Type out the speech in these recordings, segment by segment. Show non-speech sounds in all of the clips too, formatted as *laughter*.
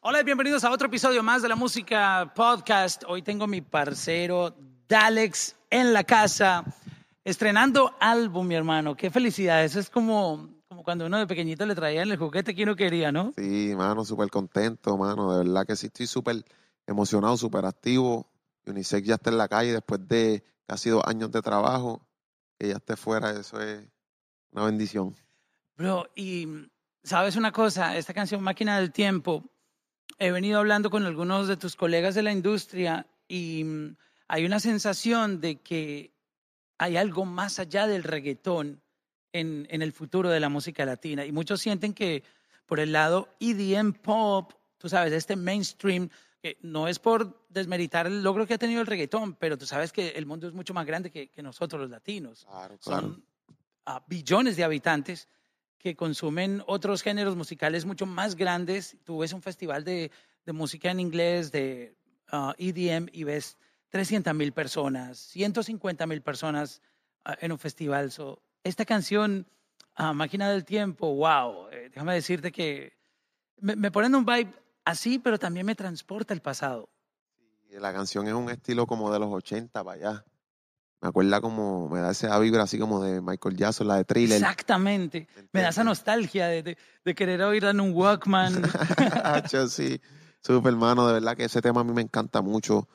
Hola y bienvenidos a otro episodio más de la música podcast. Hoy tengo mi parcero Dalex en la casa, estrenando álbum, mi hermano. Qué felicidad. Eso es como, como cuando uno de pequeñito le traían el juguete que uno quería, ¿no? Sí, mano, súper contento, mano. De verdad que sí, estoy súper emocionado, súper activo. Unisex ya está en la calle después de casi dos años de trabajo. Que ya esté fuera, eso es una bendición. Bro, y sabes una cosa, esta canción Máquina del Tiempo, he venido hablando con algunos de tus colegas de la industria y mm, hay una sensación de que hay algo más allá del reggaetón en, en el futuro de la música latina. Y muchos sienten que por el lado EDM pop, tú sabes, este mainstream, que no es por desmeritar el logro que ha tenido el reggaetón, pero tú sabes que el mundo es mucho más grande que, que nosotros los latinos. Claro, claro. Son billones de habitantes que consumen otros géneros musicales mucho más grandes. Tú ves un festival de, de música en inglés, de ah, EDM, y ves 300 mil personas, 150 mil personas ah, en un festival. So, esta canción, ah, Máquina del Tiempo, wow, eh, déjame decirte que me, me pone en un vibe así, pero también me transporta al pasado. La canción es un estilo como de los 80 para allá. Me acuerda como, me da esa vibra así como de Michael Jackson, la de Thriller. Exactamente. Me da esa nostalgia de, de, de querer oírla en un Walkman. *laughs* Sí, súper hermano, de verdad que ese tema a mí me encanta mucho.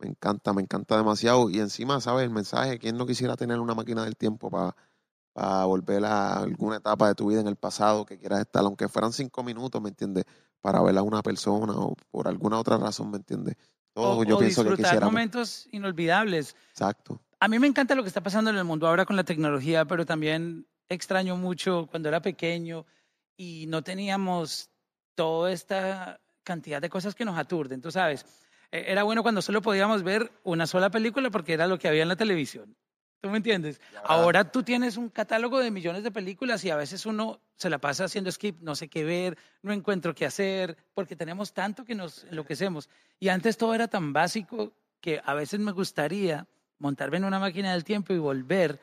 Me encanta, me encanta demasiado. Y encima, ¿sabes? El mensaje, ¿quién no quisiera tener una máquina del tiempo para volver a alguna etapa de tu vida en el pasado que quieras estar, aunque fueran cinco minutos, ¿me entiendes? Para ver a una persona o por alguna otra razón, ¿me entiendes? Todo o, yo o pienso que quisiéramos. momentos inolvidables. Exacto. A mí me encanta lo que está pasando en el mundo ahora con la tecnología, pero también extraño mucho cuando era pequeño y no teníamos toda esta cantidad de cosas que nos aturden, tú sabes. Eh, Era bueno cuando solo podíamos ver una sola película porque era lo que había en la televisión. ¿Tú me entiendes? Ahora tú tienes un catálogo de millones de películas y a veces uno se la pasa haciendo skip, no sé qué ver, no encuentro qué hacer, porque tenemos tanto que nos enloquecemos. Y antes todo era tan básico que a veces me gustaría montarme en una máquina del tiempo y volver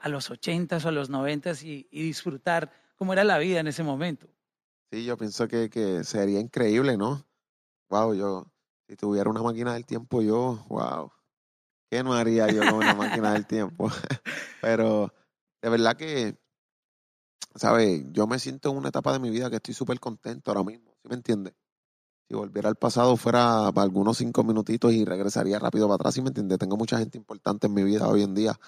a los ochentas o a los noventas y, y disfrutar cómo era la vida en ese momento. Sí, yo pienso que, que sería increíble, ¿no? Wow, yo, si tuviera una máquina del tiempo, yo, wow, ¿qué no haría yo con una máquina del tiempo? *laughs* Pero de verdad que, ¿sabes? Yo me siento en una etapa de mi vida que estoy súper contento ahora mismo, ¿sí me entiendes? Si volviera al pasado, fuera para algunos cinco minutitos y regresaría rápido para atrás, ¿sí me entiendes? Tengo mucha gente importante en mi vida hoy en día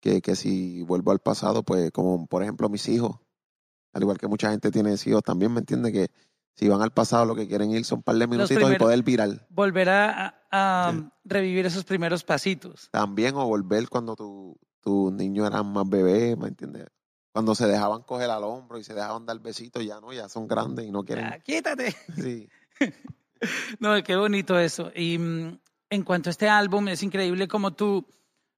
que, que si vuelvo al pasado, pues como por ejemplo mis hijos, al igual que mucha gente tiene hijos también, ¿me entiendes? Que si van al pasado lo que quieren ir son un par de minutitos y poder virar. Volver a, a- a Sí. revivir esos primeros pasitos. También o volver cuando tu- tus niños eran más bebés, ¿me entiendes? Cuando se dejaban coger al hombro y se dejaban dar besitos, ya no, ya son grandes y no quieren. Ah, quítate. Sí, *laughs* No, qué bonito eso. Y mm, en cuanto a este álbum, es increíble cómo tú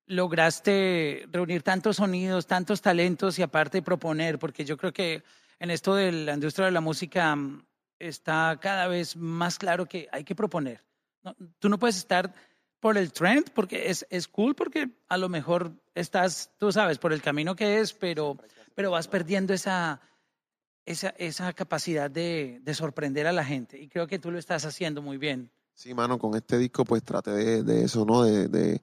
lograste reunir tantos sonidos, tantos talentos y aparte proponer, porque yo creo que en esto de la industria de la música mm, está cada vez más claro que hay que proponer. No, tú no puedes estar por el trend, porque es, es cool, porque a lo mejor estás, tú sabes, por el camino que es, pero, pero vas perdiendo esa, esa, esa capacidad de, de sorprender a la gente. Y creo que tú lo estás haciendo muy bien. sí, mano, con este disco pues traté de, de eso, ¿no? De, de...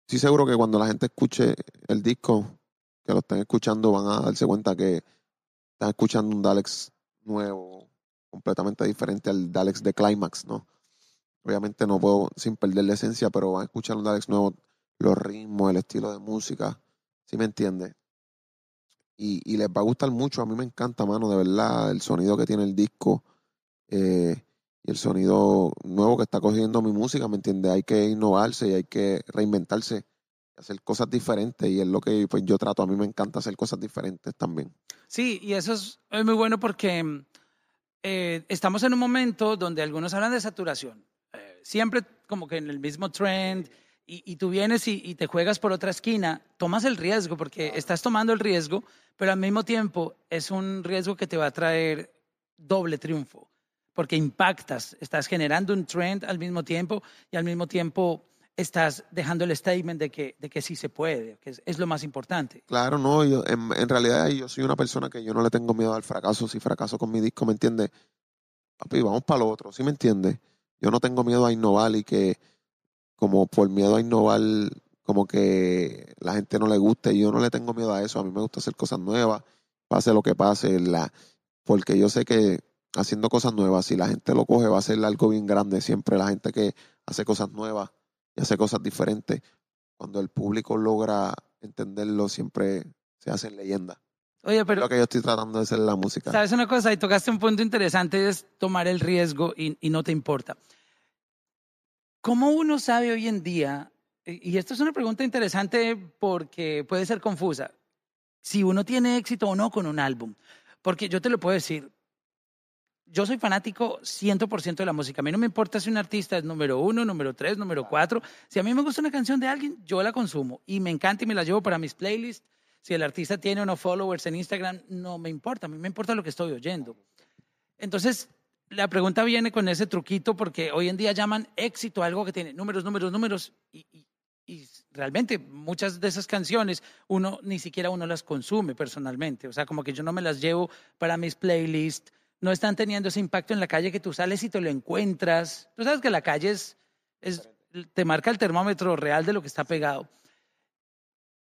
Estoy seguro que cuando la gente escuche el disco, que lo estén escuchando, van a darse cuenta que están escuchando un Dalex nuevo, completamente diferente al Dalex de Climax, ¿no? Obviamente no puedo sin perder la esencia, pero van a escuchar un Dalex nuevo, los ritmos, el estilo de música, ¿sí me entiendes? Y, y les va a gustar mucho, a mí me encanta, mano, de verdad, el sonido que tiene el disco eh, y el sonido nuevo que está cogiendo mi música, ¿me entiendes? Hay que innovarse y hay que reinventarse, hacer cosas diferentes y es lo que pues, yo trato, a mí me encanta hacer cosas diferentes también. Sí, y eso es, es muy bueno porque eh, estamos en un momento donde algunos hablan de saturación. Eh, siempre como que en el mismo trend y, y tú vienes y, y te juegas por otra esquina, tomas el riesgo porque estás tomando el riesgo, pero al mismo tiempo es un riesgo que te va a traer doble triunfo porque impactas, estás generando un trend al mismo tiempo y al mismo tiempo estás dejando el statement de que, de que sí se puede, que es, lo más importante. Claro, no, yo, en, en realidad yo soy una persona que yo no le tengo miedo al fracaso. Si fracaso con mi disco, ¿me entiendes? Papi, vamos para lo otro, ¿sí me entiendes? Yo no tengo miedo a innovar y que como por miedo a innovar, como que la gente no le guste. Yo no le tengo miedo a eso. A mí me gusta hacer cosas nuevas, pase lo que pase, la, porque yo sé que haciendo cosas nuevas, si la gente lo coge, va a ser algo bien grande. Siempre la gente que hace cosas nuevas y hace cosas diferentes, cuando el público logra entenderlo, siempre se hace leyenda. Oye, pero lo que yo estoy tratando de hacer en la música. sabes una cosa, y tocaste un punto interesante, es tomar el riesgo y, y no te importa. ¿Cómo uno sabe hoy en día, y y esto es una pregunta interesante porque puede ser confusa, si uno tiene éxito o no con un álbum? Porque yo te lo puedo decir, yo soy fanático 100% de la música. A mí no me importa si un artista es número uno, número tres, número cuatro. Si a mí me gusta una canción de alguien, yo la consumo y me encanta y me la llevo para mis playlists. Si el artista tiene o no followers en Instagram, no me importa. A mí me importa lo que estoy oyendo. Entonces, la pregunta viene con ese truquito porque hoy en día llaman éxito a algo que tiene números, números, números y, y- y realmente muchas de esas canciones uno ni siquiera uno las consume personalmente. O sea, como que yo no me las llevo para mis playlists. No están teniendo ese impacto en la calle que tú sales y te lo encuentras. Tú sabes que la calle es, es te marca el termómetro real de lo que está pegado.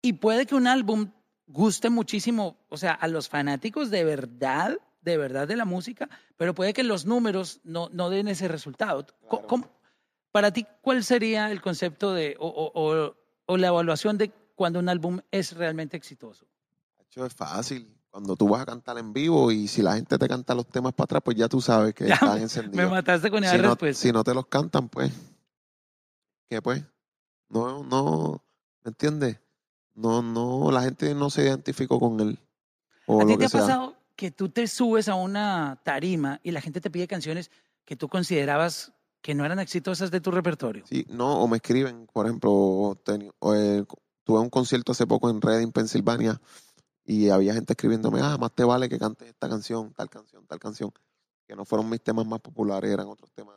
Y puede que un álbum guste muchísimo, o sea, a los fanáticos de verdad, de verdad de la música, pero puede que los números no, no den ese resultado. Claro. ¿Cómo- para ti, ¿cuál sería el concepto de, o, o- o- o la evaluación de cuando un álbum es realmente exitoso? Hecho, es fácil. Cuando tú vas a cantar en vivo y si la gente te canta los temas para atrás, pues ya tú sabes que Ya están Me encendidos. mataste con esa Si no, si no te los cantan, pues, ¿qué pues? No, no, ¿me entiendes? No, no, la gente no se identificó con él. O ¿A ti te ha sea. pasado que tú te subes a una tarima y la gente te pide canciones que tú considerabas que no eran exitosas de tu repertorio? Sí, no, o me escriben, por ejemplo, teni- o, eh, tuve un concierto hace poco en Reading, Pensilvania, y había gente escribiéndome, ah, más te vale que cantes esta canción, tal canción, tal canción, que no fueron mis temas más populares, eran otros temas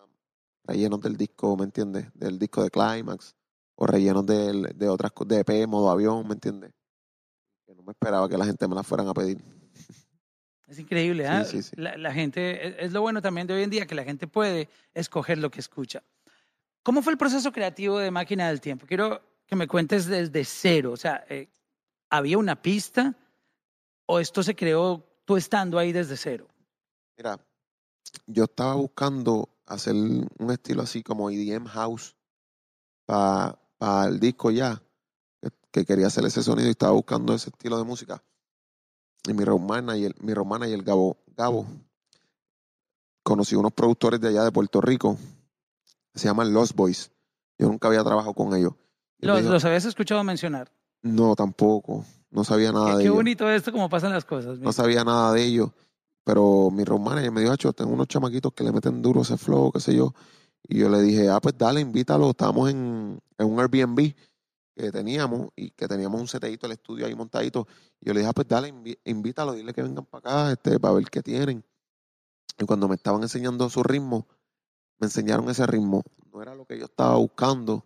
rellenos del disco, ¿me entiendes? Del disco de Climax, o rellenos del- de otras de EP, modo avión, ¿me entiendes? Que no me esperaba que la gente me las fueran a pedir. Es increíble, Sí, ¿ah? sí, sí. La, la gente, es, es lo bueno también de hoy en día, que la gente puede escoger lo que escucha. ¿Cómo fue el proceso creativo de Máquina del Tiempo? Quiero que me cuentes desde cero. O sea, eh, ¿había una pista o esto se creó tú estando ahí desde cero? Mira, yo estaba buscando hacer un estilo así como EDM House para el disco ya, que, que quería hacer ese sonido y estaba buscando ese estilo de música. Y mi romana y el, mi romana y el Gabo, Gabo, conocí unos productores de allá de Puerto Rico, se llaman Lost Boys. Yo nunca había trabajado con ellos. Los, dijo, los habías escuchado mencionar. no, tampoco. No sabía nada Qué, de qué ellos. bonito esto, cómo pasan las cosas. No sabía nada de ellos. Pero mi road manager me dijo, "Acho, tengo unos chamaquitos que le meten duro ese flow, qué sé yo. Y yo le dije, ah, pues dale, invítalo. Estábamos en, en un Airbnb que teníamos y que teníamos un seteíto, el estudio ahí montadito. Y yo le dije, ah, pues dale, invítalo, dile que vengan para acá este, para ver qué tienen. Y cuando me estaban enseñando su ritmo, me enseñaron ese ritmo. No era lo que yo estaba buscando,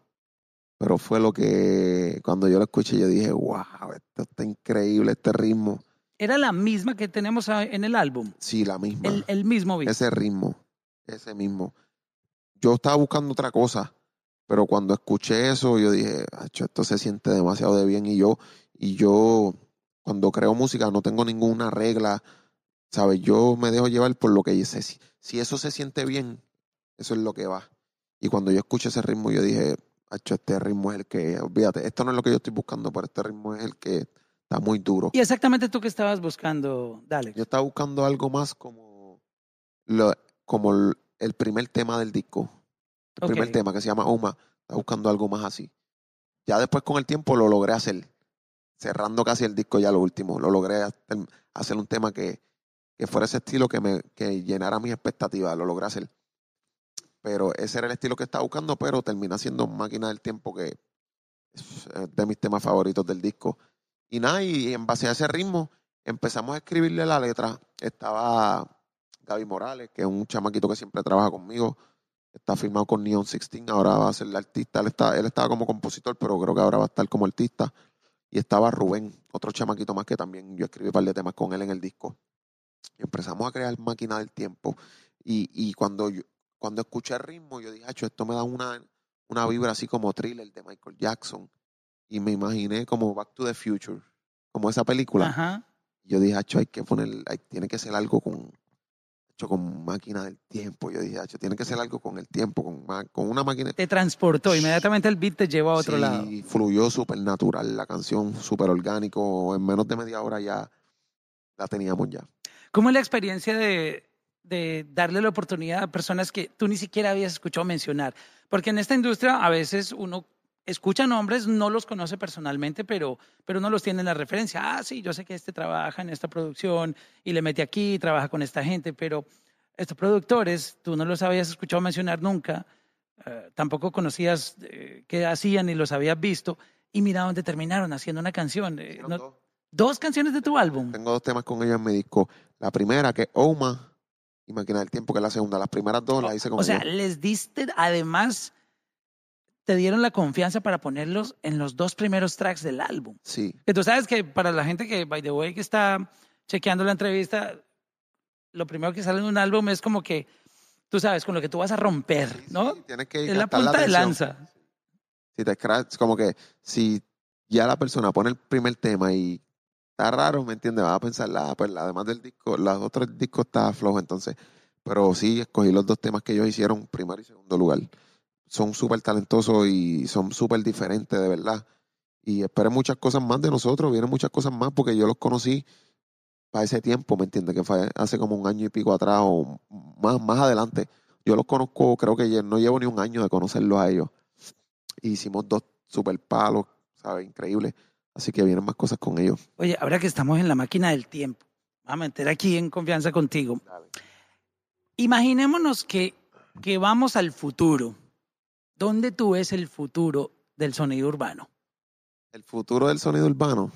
pero fue lo que cuando yo lo escuché, yo dije, wow, esto está increíble, este ritmo. Era la misma que tenemos en el álbum. Sí, la misma. El, el mismo beat. ese ritmo, ese mismo. Yo estaba buscando otra cosa, pero cuando escuché eso, yo dije, "Acho, esto se siente demasiado de bien. Y yo, y yo, cuando creo música, no tengo ninguna regla, ¿sabes? Yo me dejo llevar por lo que dice. Si, si eso se siente bien, eso es lo que va. Y cuando yo escuché ese ritmo, yo dije, "Acho, este ritmo es el que, olvídate, esto no es lo que yo estoy buscando, pero este ritmo es el que está muy duro. Y exactamente tú que estabas buscando, dale. Yo estaba buscando algo más como, lo, como el, primer tema del disco. El primer tema que se llama Oma. Estaba buscando algo más así. Ya después con el tiempo lo logré hacer. Cerrando casi el disco ya lo último. Lo logré hacer, hacer un tema que, que fuera ese estilo que me que llenara mis expectativas. Lo logré hacer. Pero ese era el estilo que estaba buscando, pero termina siendo Máquina del Tiempo, que es eh, de mis temas favoritos del disco. Y nada, y en base a ese ritmo empezamos a escribirle la letra. Estaba Gaby Morales, que es un chamaquito que siempre trabaja conmigo. Está firmado con Neon 16, ahora va a ser el artista. Él, está, él estaba como compositor, pero creo que ahora va a estar como artista. Y estaba Rubén, otro chamaquito más que también yo escribí un par de temas con él en el disco. Y empezamos a crear Máquina del Tiempo. Y, y cuando, yo, cuando escuché el ritmo, yo dije, "Acho, esto me da una, una vibra así como thriller de Michael Jackson. Y me imaginé como Back to the Future, como esa película. Ajá. Yo dije, Acho, hay que poner, hay- tiene que ser algo con, Acho, con máquina del tiempo. Yo dije, Acho, tiene que ser algo con el tiempo, con, una máquina. Te transportó, inmediatamente el beat te llevó a otro Sí, lado. fluyó súper natural la canción, súper orgánico. En menos de media hora ya la teníamos ya. ¿Cómo es la experiencia de, de darle la oportunidad a personas que tú ni siquiera habías escuchado mencionar? Porque en esta industria a veces uno escucha nombres, no los conoce personalmente, pero, pero uno los tiene en la referencia. Ah, sí, yo sé que este trabaja en esta producción y le mete aquí, trabaja con esta gente, pero estos productores tú no los habías escuchado mencionar nunca, eh, tampoco conocías eh, qué hacían ni los habías visto, y mira dónde terminaron haciendo una canción. Eh, no- dos. dos canciones de tu álbum. Tengo dos temas con ellos en mi disco. La primera, que Oma, y Máquina del Tiempo, que es la segunda. Las primeras dos las hice con O sea, ellos. les diste, además, te dieron la confianza para ponerlos en los dos primeros tracks del álbum. Sí, Que tú sabes que para la gente que, by the way, que está chequeando la entrevista, lo primero que sale en un álbum es como que, tú sabes, con lo que tú vas a romper, Sí, ¿no? sí, tienes que es la punta de atención. lanza. Si te scratch, como que si ya la persona pone el primer tema y está raro, ¿me entiendes? Va a pensar, la, pues, la- además del disco, los otros discos está flojo, entonces. Pero sí, escogí los dos temas que ellos hicieron, primero y segundo lugar. Son súper talentosos y son súper diferentes, de verdad. Y esperen muchas cosas más de nosotros, vienen muchas cosas más, porque yo los conocí para ese tiempo, ¿me entiendes? Que fue hace como un año y pico atrás o más, más adelante. Yo los conozco, creo que no llevo ni un año de conocerlos a ellos. Hicimos dos super palos, ¿sabes? Increíble. Así que vienen más cosas con ellos. Oye, ahora que estamos en la máquina del tiempo, vamos a meter aquí en confianza contigo. Imaginémonos que, que vamos al futuro. ¿Dónde tú ves el futuro del sonido urbano? El futuro del sonido urbano.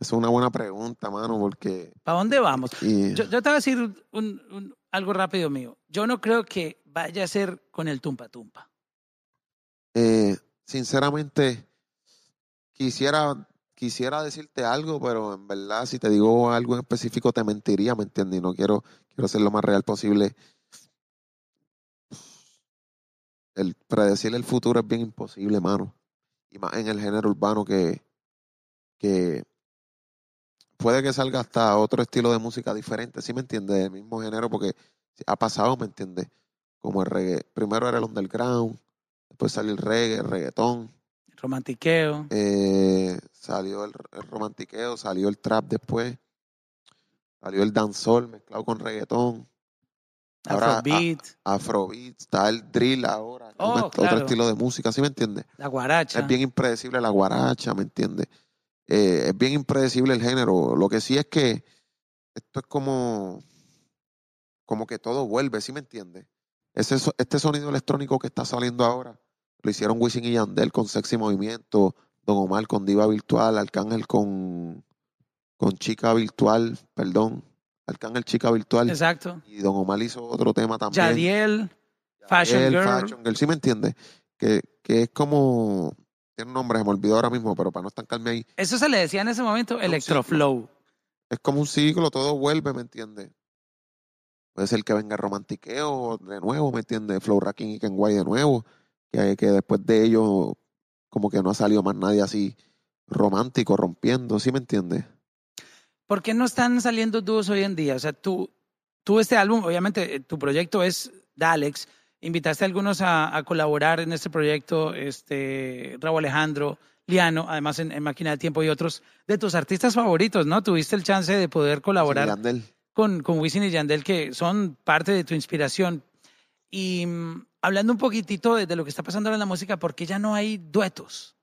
Es una buena pregunta, mano, porque... ¿Para dónde vamos? y- Yo, yo te voy a decir un- un- algo rápido mío. Yo no creo que vaya a ser con el tumpa tumpa. eh, sinceramente, quisiera, quisiera decirte algo, pero en verdad, si te digo algo en específico, te mentiría, ¿me entiendes? Y no quiero, quiero ser lo más real posible. El predecir el futuro es bien imposible, mano. Y más en el género urbano que, que puede que salga hasta otro estilo de música diferente, ¿sí me entiendes? Del mismo género, porque ha pasado, ¿me entiendes? Como el reggae. Primero era el underground, después salió el reggae, el reggaetón, Romantiqueo. eh, salió el, el romantiqueo, salió el trap después, salió el dancehall mezclado con reggaetón, ahora, Afrobeat, afrobeat, está el drill ahora, Oh, otro estilo de música, ¿sí me entiendes? la guaracha. Es bien impredecible la guaracha, ¿me entiendes? Eh, es bien impredecible el género. Lo que sí es que esto es como, como que todo vuelve, ¿sí me entiendes? Este sonido electrónico que está saliendo ahora lo hicieron Wisin y Yandel con Sexy Movimiento, Don Omar con Diva Virtual, Arcángel con, con Chica Virtual, perdón, Arcángel Chica Virtual. Exacto. Y Don Omar hizo otro tema también. Yadiel, Fashion Girl. Fashion Girl, ¿sí me entiendes? Que, que es como, tiene un nombre, se me olvidó ahora mismo, pero para no estancarme ahí, Eso se le decía en ese momento Electroflow. es como un ciclo, todo vuelve, ¿me entiendes? Puede ser que venga Romantiqueo de nuevo, ¿me entiendes? Flow Racking y Kenway de nuevo, que, que después de ellos como que no ha salido más nadie así romántico, rompiendo, ¿sí me entiendes? ¿Por qué no están saliendo dúos hoy en día? O sea, tú, tú este álbum, obviamente eh, tu proyecto es Dalex, invitaste a algunos a, a colaborar en este proyecto, este, Raúl Alejandro, Liano, además en, en Máquina de Tiempo y otros de tus artistas favoritos, ¿no? Tuviste el chance de poder colaborar Sí, con, con Wisin y Yandel, que son parte de tu inspiración. Y mm, hablando un poquitito de, lo que está pasando ahora en la música, ¿por qué ya no hay duetos?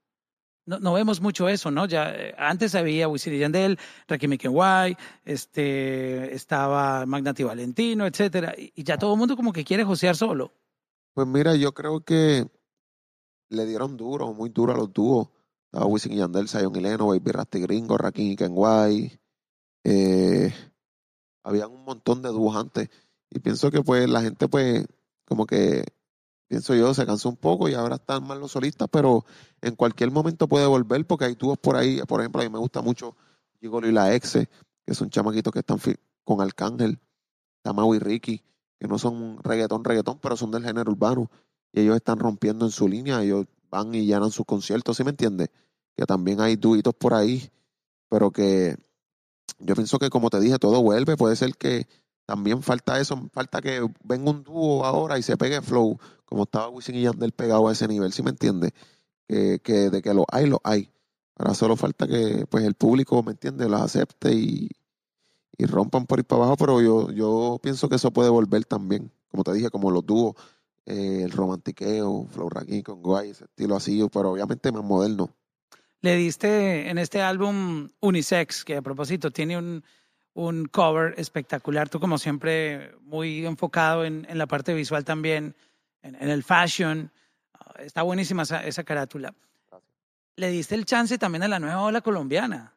No, no vemos mucho eso, ¿no? Ya eh, antes había Wisin y Yandel, Rakim Kenway, este, estaba Magnati Valentino, etcétera, y, y ya todo el mundo como que quiere josear solo. Pues mira, yo creo que le dieron duro, muy duro a los dúos. Estaba Wisin y Yandel, Zion y Leno, Baby Rasty Gringo, Rakim y Kenway. Eh, habían un montón de dúos antes. Y pienso que pues la gente pues como que pienso yo, se cansó un poco y ahora están más los solistas, pero en cualquier momento puede volver porque hay tubos por ahí. Por ejemplo, a mí me gusta mucho Gigolo y la Exe, que son chamaquitos que están con Arcángel, Tamau y Ricky, que no son reggaetón, reggaetón, pero son del género urbano. Y ellos están rompiendo en su línea, ellos van y llenan sus conciertos, ¿sí me entiendes? Que también hay duitos por ahí, pero que yo pienso que como te dije, todo vuelve. Puede ser que también falta eso, falta que venga un dúo ahora y se pegue flow, como estaba Wisin y Yandel pegado a ese nivel, ¿sí me entiendes? Que, de que lo hay, lo hay. Ahora solo falta que pues el público, ¿me entiende Los acepte y, y rompan por ir para abajo, pero yo, yo pienso que eso puede volver también, como te dije, como los dúos, eh, el romantiqueo, Flow Raquín con Guay, ese estilo así, pero obviamente más moderno. Le diste en este álbum Unisex, que a propósito tiene un, un cover espectacular, tú como siempre muy enfocado en, en la parte visual también, en, en el fashion, ah, está buenísima esa, esa carátula. Le diste el chance también a la nueva ola colombiana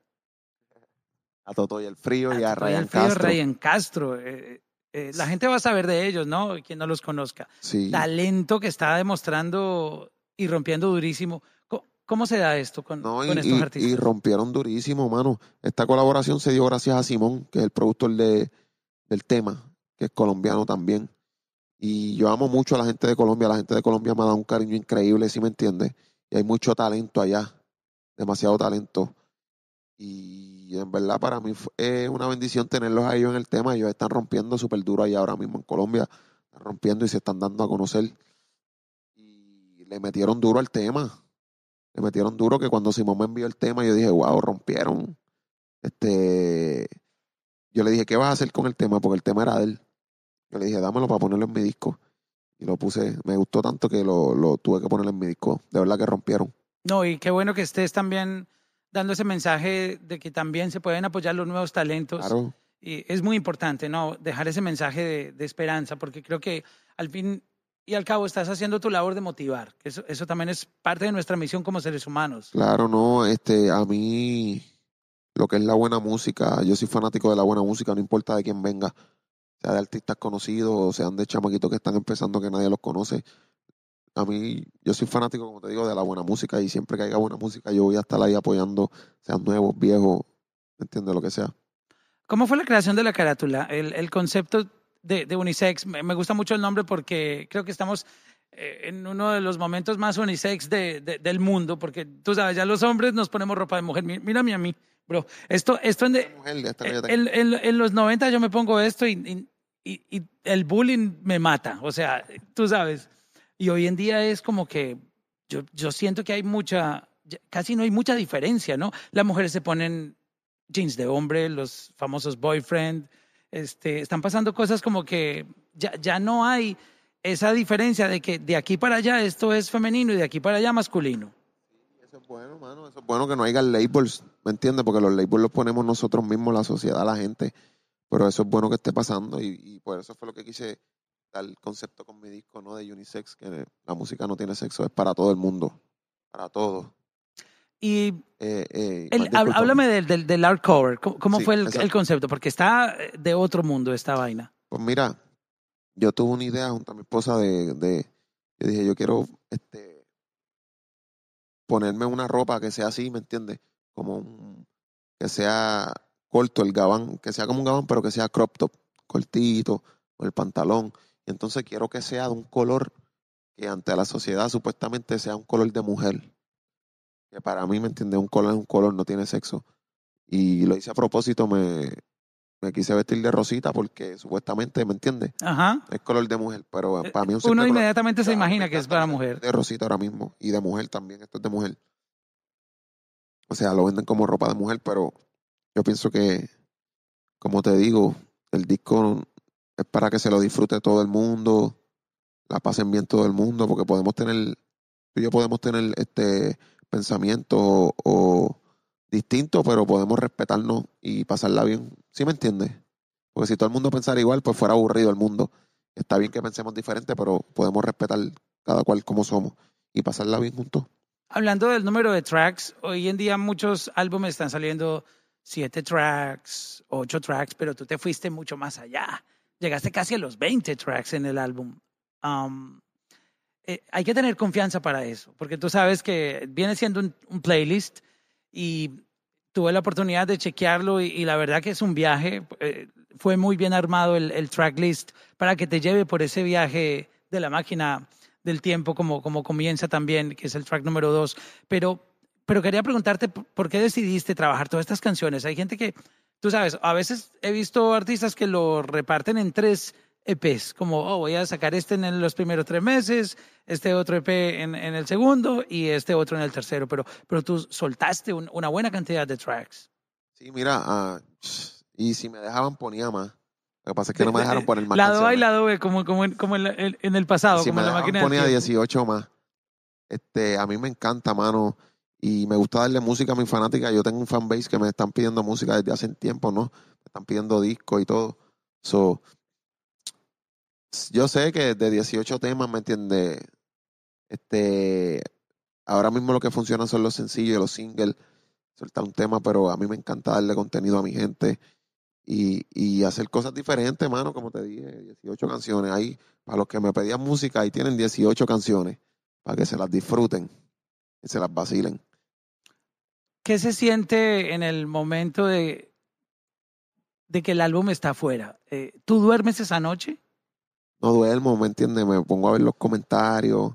a Toto y el Frío y a, Ryan Castro. Ryan Castro. Eh, eh, la gente va a saber de ellos, ¿no? Quien no los conozca. Sí. Talento que está demostrando y rompiendo durísimo. ¿Cómo, se da esto con, estos artistas? Y rompieron durísimo, mano. Esta colaboración se dio gracias a Simón, que es el productor de, del tema, que es colombiano también. Y yo amo mucho a la gente de Colombia. La gente de Colombia me ha dado un cariño increíble, ¿sí me entiendes? Y hay mucho talento allá, demasiado talento. Y en verdad para mí es una bendición tenerlos a ellos en el tema. Ellos están rompiendo súper duro ahí ahora mismo en Colombia. Están rompiendo y se están dando a conocer. Y le metieron duro al tema. Le metieron duro que cuando Simón me envió el tema yo dije, wow, rompieron. Este, yo le dije, ¿qué vas a hacer con el tema? Porque el tema era de él. Yo le dije, dámelo para ponerlo en mi disco. Y lo puse, me gustó tanto que lo, lo tuve que poner en mi disco. De verdad que rompieron. No, y qué bueno que estés también dando ese mensaje de que también se pueden apoyar los nuevos talentos. Claro. Y es muy importante, ¿no? Dejar ese mensaje de, esperanza, porque creo que al fin y al cabo estás haciendo tu labor de motivar. Eso, eso también es parte de nuestra misión como seres humanos. Claro, no, este, a mí lo que es la buena música, yo soy fanático de la buena música, no importa de quién venga, sea de artistas conocidos o sean de chamaquitos que están empezando que nadie los conoce a mí, yo soy fanático, como te digo, de la buena música y siempre que haya buena música yo voy a estar ahí apoyando, sean nuevos, viejos, ¿entiendes? Lo que sea. ¿Cómo fue la creación de la carátula? El, el concepto de, de unisex, me, gusta mucho el nombre porque creo que estamos eh, en uno de los momentos más unisex de, del mundo, porque tú sabes, ya los hombres nos ponemos ropa de mujer. Mírame a mí, bro. Esto, esto en, en, en, los 90 yo me pongo esto y, y, y el bullying me mata. O sea, tú sabes. Y hoy en día es como que yo, yo siento que hay mucha, casi no hay mucha diferencia, ¿no? Las mujeres se ponen jeans de hombre, los famosos boyfriend, este, están pasando cosas como que ya, no hay esa diferencia de que de aquí para allá esto es femenino y de aquí para allá masculino. Eso es bueno, mano. Eso es bueno que no haya labels, ¿me entiendes? Porque los labels los ponemos nosotros mismos, la sociedad, la gente. Pero eso es bueno que esté pasando y, por eso fue lo que quise el concepto con mi disco, ¿no? De unisex, que la música no tiene sexo, es para todo el mundo, para todos. Y eh, eh, háblame del, del, art cover, ¿cómo, fue el, concepto? Porque está de otro mundo esta vaina. Pues mira, yo tuve una idea junto a mi esposa de, de yo dije, yo quiero este ponerme una ropa que sea así, ¿me entiendes? Como que sea corto el gabán, que sea como un gabán, pero que sea crop top, cortito, o el pantalón. Entonces quiero que sea de un color que ante la sociedad supuestamente sea un color de mujer. Que para mí, ¿me entiendes? Un color es un color, no tiene sexo. Y lo hice a propósito, me, me quise vestir de rosita porque supuestamente, ¿me entiendes? Ajá. Es color de mujer, pero para mí un Uno inmediatamente se imagina que es para mujer. De rosita ahora mismo. Y de mujer también, esto es de mujer. O sea, lo venden como ropa de mujer, pero yo pienso que, como te digo, el disco es para que se lo disfrute todo el mundo, la pasen bien todo el mundo, porque podemos tener, tú y yo podemos tener este pensamiento o, distinto, pero podemos respetarnos y pasarla bien. ¿Sí me entiendes? Porque si todo el mundo pensara igual, pues fuera aburrido el mundo. Está bien que pensemos diferente, pero podemos respetar cada cual como somos y pasarla bien juntos. Hablando del número de tracks, hoy en día muchos álbumes están saliendo siete tracks, ocho tracks, pero tú te fuiste mucho más allá llegaste casi a los 20 tracks en el álbum. Um, eh, hay que tener confianza para eso, porque tú sabes que viene siendo un, playlist y tuve la oportunidad de chequearlo y, la verdad que es un viaje. eh, fue muy bien armado el, el tracklist para que te lleve por ese viaje de la máquina del tiempo como, como comienza también, que es el track número dos. Pero, pero quería preguntarte por qué decidiste trabajar todas estas canciones. Hay gente que, tú sabes, a veces he visto artistas que lo reparten en tres EPs, como, oh, voy a sacar este en los primeros tres meses, este otro EP en, en el segundo y este otro en el tercero, pero, pero tú soltaste un- una buena cantidad de tracks. Sí, mira, ah, y si me dejaban ponía más. Lo que pasa es que no me dejaron poner más Lado A y lado B, como, como, en, como en, la- en- el pasado, si como me en la máquina ponía tiempo. 18 más. Este, a mí me encanta, mano, y me gusta darle música a mi fanática. Yo tengo un fanbase que me están pidiendo música desde hace tiempo, ¿no? Me están pidiendo discos y todo. So, yo sé que de 18 temas, ¿me entiendes? Este, ahora mismo lo que funciona son los sencillos los singles, soltar un tema, pero a mí me encanta darle contenido a mi gente y, y hacer cosas diferentes, mano, como te dije, 18 canciones. Ahí, para los que me pedían música, ahí tienen 18 canciones, para que se las disfruten y se las vacilen. ¿Qué se siente en el momento de, de que el álbum está afuera? Eh, ¿Tú duermes esa noche? No duermo, ¿me entiendes? Me pongo a ver los comentarios,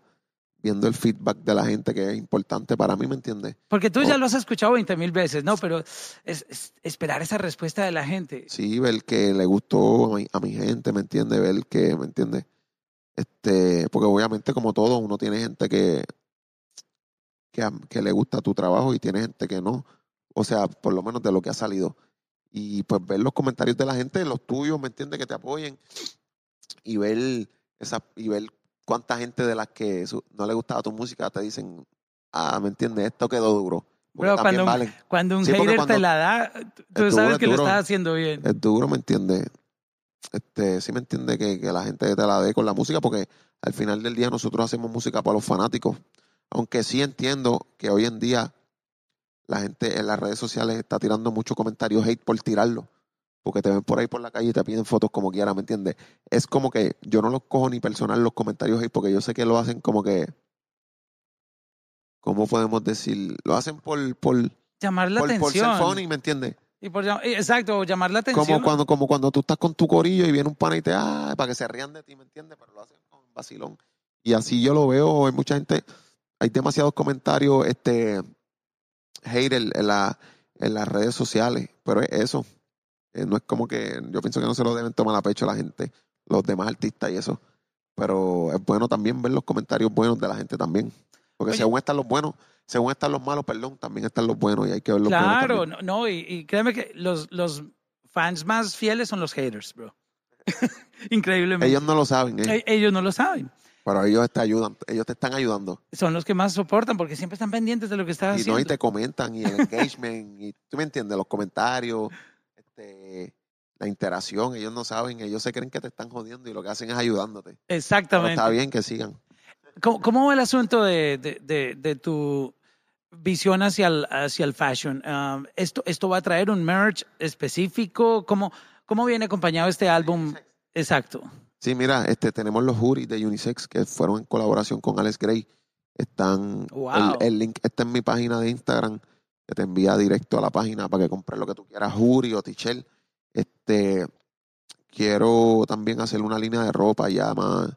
viendo el feedback de la gente, que es importante para mí, ¿me entiendes? Porque tú ya lo has escuchado 20 mil veces, ¿no? Pero es, es esperar esa respuesta de la gente. Sí, ver que le gustó a mi, a mi gente, ¿me entiendes? Ver que, ¿me entiendes? Este, porque obviamente como todo, uno tiene gente que, que, que le gusta tu trabajo y tiene gente que no. O sea, por lo menos de lo que ha salido. Y pues ver los comentarios de la gente, los tuyos, ¿me entiendes? Que te apoyen. Y ver esa, y ver cuánta gente de las que su- no le gustaba tu música te dicen, ah, ¿me entiendes? Esto quedó duro. Cuando, valen. cuando un Sí, hater cuando- te la da, tú Es sabes duro, que lo estás haciendo bien. Es duro, ¿me entiendes? Este, sí me entiende que, que la gente te la dé con la música, porque al final del día nosotros hacemos música para los fanáticos. Aunque sí entiendo que hoy en día la gente en las redes sociales está tirando muchos comentarios hate por tirarlo. Porque te ven por ahí por la calle y te piden fotos como quiera, ¿me entiendes? Es como que yo no los cojo ni personal los comentarios hate, porque yo sé que lo hacen como que. ¿Cómo podemos decir? Lo hacen por, por, Llamar la por, por ser atención. funny, ¿me entiendes? Y por eh, exacto, llamar la atención. Como cuando, como cuando tú estás con tu corillo y viene un pana y te, ah, para que se rían de ti, ¿me entiendes? Pero lo hacen con vacilón. Y así yo lo veo, hay mucha gente, hay demasiados comentarios, este, hater en, la, en las redes sociales, pero es eso. Eh, no es como que, yo pienso que no se lo deben tomar a pecho la gente, los demás artistas y eso. Pero es bueno también ver los comentarios buenos de la gente también. Porque Oye. según están los buenos, según están los malos, perdón, también están los buenos y hay que ver los buenos Claro, también. no, no, y, y créeme que los, los fans más fieles son los haters, bro. *laughs* Increíblemente. Ellos no lo saben, ¿eh? E- ellos no lo saben. Pero ellos te ayudan, ellos te están ayudando. Son los que más soportan porque siempre están pendientes de lo que estás Y haciendo. no, y te comentan, y el engagement, y tú me entiendes, los comentarios, este, la interacción, ellos no saben, ellos se creen que te están jodiendo y lo que hacen es ayudándote. Pero Exactamente. está bien que sigan. ¿Cómo, cómo va el asunto de, de, de, de tu visión hacia el, hacia el fashion? Um, ¿esto, ¿Esto va a traer un merch específico? ¿Cómo, ¿Cómo viene acompañado este álbum? Exacto. Sí, mira, este, tenemos los hoodies de Unisex que fueron en colaboración con Alex Gray. Están, Wow. el, el link está en mi página de Instagram, que te envía directo a la página para que compres lo que tú quieras, hoodie o t-shirt. Este, quiero también hacer una línea de ropa ya más,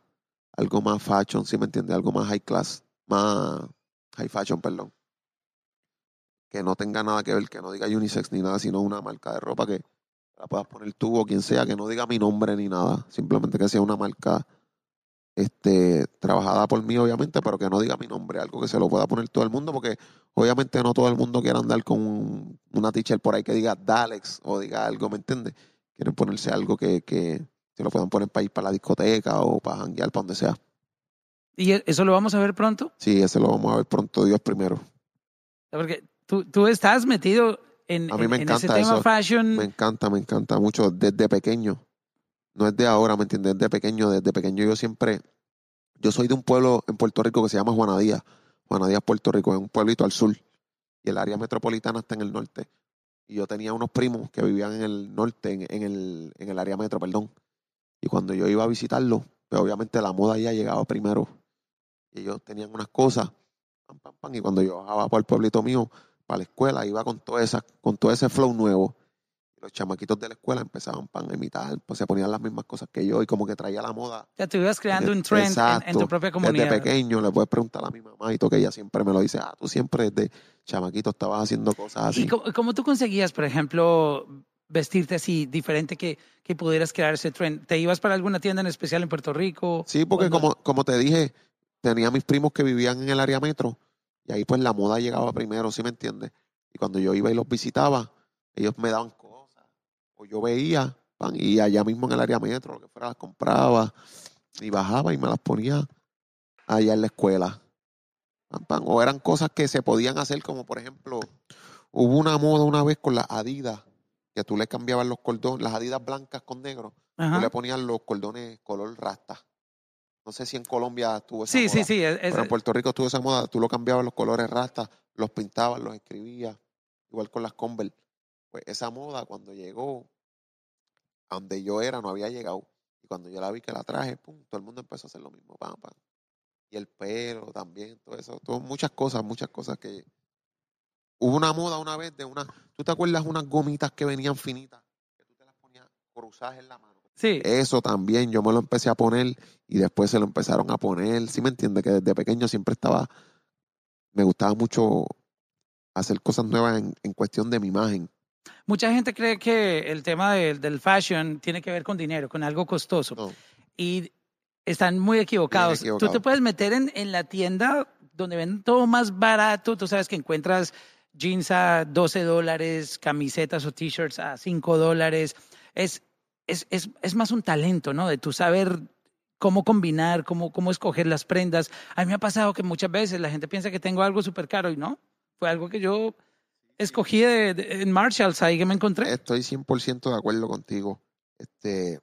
algo más fashion, si me entiendes, algo más high class, más high fashion, perdón. Que no tenga nada que ver, que no diga unisex ni nada, sino una marca de ropa que la puedas poner tú o quien sea, que no diga mi nombre ni nada, simplemente que sea una marca este, trabajada por mí, obviamente, pero que no diga mi nombre, algo que se lo pueda poner todo el mundo, porque obviamente no todo el mundo quiere andar con un- una teacher por ahí que diga Dalex o diga algo, ¿me entiendes? Quieren ponerse algo que, que se lo puedan poner para ir para la discoteca o para janguear, para donde sea. ¿Y e- eso lo vamos a ver pronto? Sí, ese lo vamos a ver pronto, Dios primero. Porque tú, tú estás metido en, A mí en- me en ese tema eso. fashion. Me encanta, me encanta mucho desde pequeño. No es de ahora, ¿me entiendes? Desde pequeño, desde pequeño yo siempre... Yo soy de un pueblo en Puerto Rico que se llama Juanadía. Juanadía, Puerto Rico, es un pueblito al sur. Y el área metropolitana está en el norte. Y yo tenía unos primos que vivían en el norte, en, en el, en el área metro, perdón. Y cuando yo iba a visitarlo, pues obviamente la moda ya llegaba primero. y ellos tenían unas cosas, pam, pam, pam, y cuando yo bajaba por el pueblito mío, para la escuela, iba con todo, esa, con todo ese flow nuevo. Los chamaquitos de la escuela empezaban pan, a imitar, pues se ponían las mismas cosas que yo y como que traía la moda. Ya ibas creando un trend en, en, Exacto. tu propia comunidad. Desde pequeño le puedes preguntar a mi mamá y todo, que ella siempre me lo dice, ah, tú siempre desde chamaquito estabas haciendo cosas así. ¿Y cómo, cómo tú conseguías, por ejemplo, vestirte así diferente que, que pudieras crear ese trend? ¿Te ibas para alguna tienda en especial en Puerto Rico? Sí, porque como, como te dije, tenía mis primos que vivían en el área metro y ahí pues la moda llegaba primero, ¿sí me entiendes? Y cuando yo iba y los visitaba, ellos me daban. O yo veía, pan, y allá mismo en el área metro, lo que fuera, las compraba y bajaba y me las ponía allá en la escuela. Pan, pan. O eran cosas que se podían hacer, como por ejemplo, hubo una moda una vez con las Adidas, que tú le cambiabas los cordones, las Adidas blancas con negro, tú Ajá. le ponías los cordones color rasta. No sé si en Colombia tuvo esa Sí, moda. sí, sí. es- es- Pero en Puerto Rico tuvo esa moda, tú lo cambiabas los colores rasta, los pintabas, los escribías, igual con las Converse. Pues esa moda cuando llegó a donde yo era no había llegado. Y cuando yo la vi que la traje, pum, todo el mundo empezó a hacer lo mismo, pam, pam. Y el pelo también, todo eso, todo, muchas cosas, muchas cosas que... Hubo una moda una vez de una... ¿Tú te acuerdas unas gomitas que venían finitas? Que tú te las ponías cruzadas en la mano. sí. Eso también yo me lo empecé a poner y después se lo empezaron a poner. ¿Sí me entiende? Que desde pequeño siempre estaba, me gustaba mucho hacer cosas nuevas en, en cuestión de mi imagen. Mucha gente cree que el tema del- del fashion tiene que ver con dinero, con algo costoso. No, Y están muy equivocados. Tú te puedes meter en, en la tienda donde venden todo más barato. Tú sabes que encuentras jeans a 12 dólares, camisetas o t-shirts a 5 dólares. Es, es, es, es más un talento, ¿no? De tu saber cómo combinar, cómo, cómo escoger las prendas. A mí me ha pasado que muchas veces la gente piensa que tengo algo súper caro y no. Fue algo que yo escogí de- en Marshalls ahí que me encontré. estoy 100% de acuerdo contigo. Este,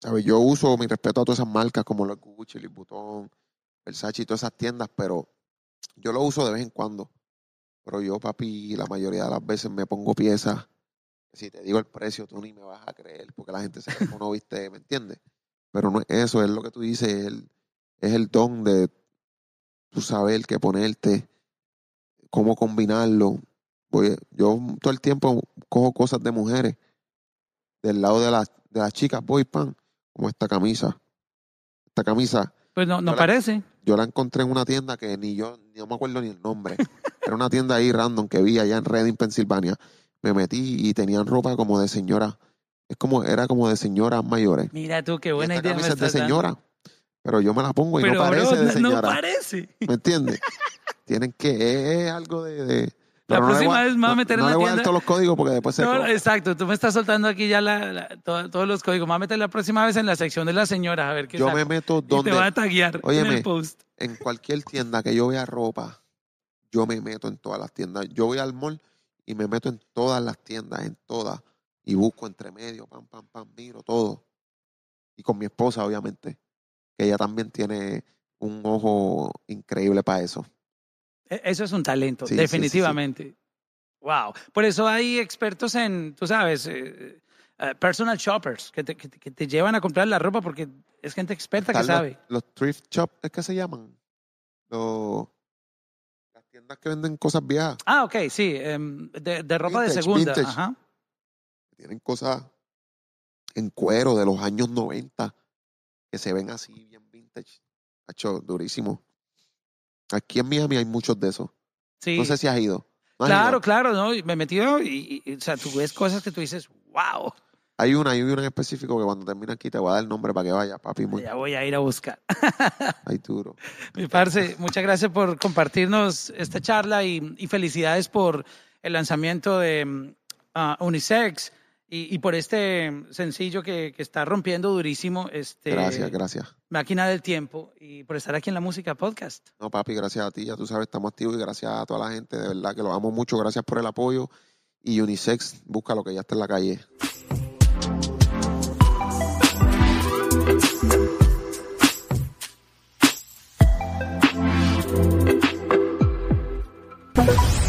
¿sabes? Yo uso mi respeto a todas esas marcas como los Gucci, Louis Vuitton, Versace y todas esas tiendas, pero yo lo uso de vez en cuando. Pero yo, papi, la mayoría de las veces me pongo piezas. Si te digo el precio, tú ni me vas a creer, porque la gente se no viste, ¿me entiendes? Pero no es eso, es lo que tú dices, es el, es el don de tú saber qué ponerte, cómo combinarlo. Voy, yo todo el tiempo cojo cosas de mujeres. Del lado de, las de las chicas, voy, pan, como esta camisa. Esta camisa, Pues no, no parece. yo la encontré en una tienda que ni yo, no me acuerdo ni el nombre. *laughs* Era una tienda ahí random que vi allá en Reading, Pensilvania. Me metí y tenían ropa como de señora. Es como, era como de señoras mayores. Mira tú, qué Y buena esta idea me camisa es de dando. señora. Pero yo me la pongo y Pero no parece bro, de señora. no parece. ¿Me entiendes? *laughs* Tienen que, es, es algo de. de- La no próxima vez me voy a no- meter en no la le voy a dar tienda. todos los códigos porque después se. No, exacto, tú me estás soltando aquí ya la, la- to- todos los códigos. Me voy a meter la próxima vez en la sección de las señoras a ver qué yo saco. me meto Y te donde. va a taguear en el post. En cualquier tienda que yo vea ropa, yo me meto en todas las tiendas. Yo voy al mall y me meto en todas las tiendas, en todas. Y busco entre medio, pam, pam, pam, miro todo. Y con mi esposa, obviamente, que ella también tiene un ojo increíble para eso. E- Eso es un talento, Sí, sí, sí, sí. definitivamente. Wow. Por eso hay expertos en, tú sabes, eh, eh, personal shoppers que te, que, te- que te llevan a comprar la ropa porque es gente experta que sabe. Los, thrift shop, ¿es que se llaman? Los, las tiendas que venden cosas viejas. Ah, ok, sí, em, de, de ropa de segunda. vintage. Ajá. Tienen cosas en cuero de los años 90 que se ven así bien vintage. Hacho, durísimo. Aquí en Miami hay muchos de esos. Sí. No sé si has ido. ¿No has claro, ido? claro, ¿no? Y Me he metido y, y- o sea, tú ves cosas que tú dices, wow, Hay una, hay una en específico que cuando termine aquí te voy a dar el nombre para que vaya, papi. Muy, ya voy a ir a buscar. *laughs* ay, duro. *laughs* Mi parce, muchas gracias por compartirnos esta charla y, y felicidades por el lanzamiento de ah, Unisex y, por este sencillo que, que, está rompiendo durísimo. Este, gracias, gracias. Máquina del tiempo y por estar aquí en la música podcast. No, papi, gracias a ti, ya tú sabes, estamos activos y gracias a toda la gente, de verdad que lo amo mucho, gracias por el apoyo. Y Unisex, busca lo que ya está en la calle. Thank.